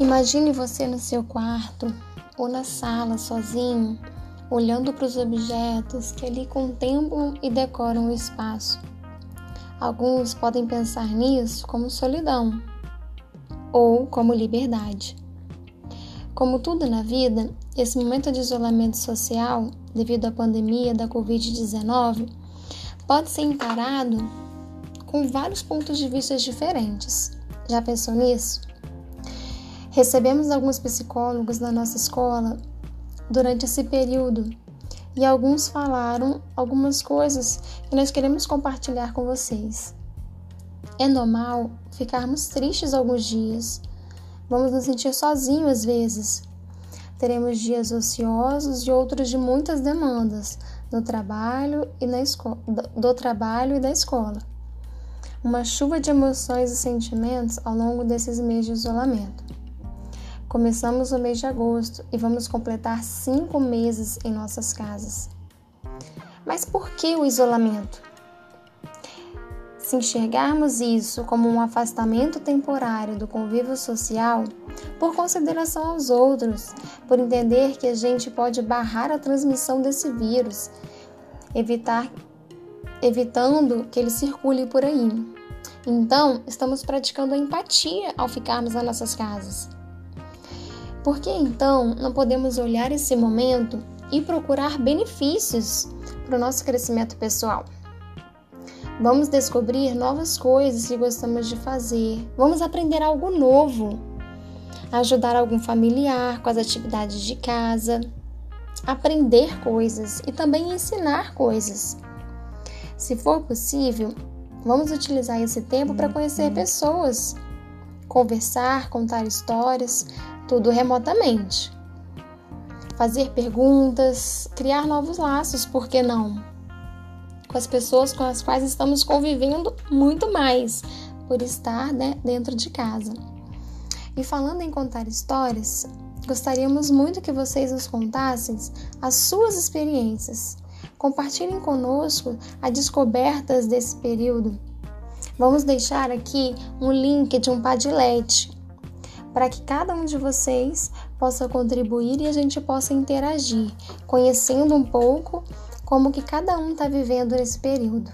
Imagine você no seu quarto ou na sala sozinho, olhando para os objetos que ali contemplam e decoram o espaço. Alguns podem pensar nisso como solidão ou como liberdade. Como tudo na vida, esse momento de isolamento social, devido à pandemia da Covid-19, pode ser encarado com vários pontos de vista diferentes. Já pensou nisso? Recebemos alguns psicólogos na nossa escola durante esse período e alguns falaram algumas coisas que nós queremos compartilhar com vocês. É normal ficarmos tristes alguns dias. Vamos nos sentir sozinhos às vezes. Teremos dias ociosos e outros de muitas demandas no trabalho e na escola, do trabalho e da escola. Uma chuva de emoções e sentimentos ao longo desses meses de isolamento. Começamos o mês de agosto e vamos completar cinco meses em nossas casas. Mas por que o isolamento? Se enxergarmos isso como um afastamento temporário do convívio social, por consideração aos outros, por entender que a gente pode barrar a transmissão desse vírus, evitar, evitando que ele circule por aí. Então, estamos praticando a empatia ao ficarmos nas nossas casas. Por que então não podemos olhar esse momento e procurar benefícios para o nosso crescimento pessoal? Vamos descobrir novas coisas que gostamos de fazer, vamos aprender algo novo, ajudar algum familiar com as atividades de casa, aprender coisas e também ensinar coisas. Se for possível, vamos utilizar esse tempo para conhecer pessoas, conversar, contar histórias, tudo remotamente. Fazer perguntas, criar novos laços, por que não? Com as pessoas com as quais estamos convivendo muito mais por estar né, dentro de casa. E falando em contar histórias, gostaríamos muito que vocês nos contassem as suas experiências. Compartilhem conosco as descobertas desse período. Vamos deixar aqui um link de um Padlet para que cada um de vocês possa contribuir e a gente possa interagir, conhecendo um pouco como que cada um está vivendo nesse período.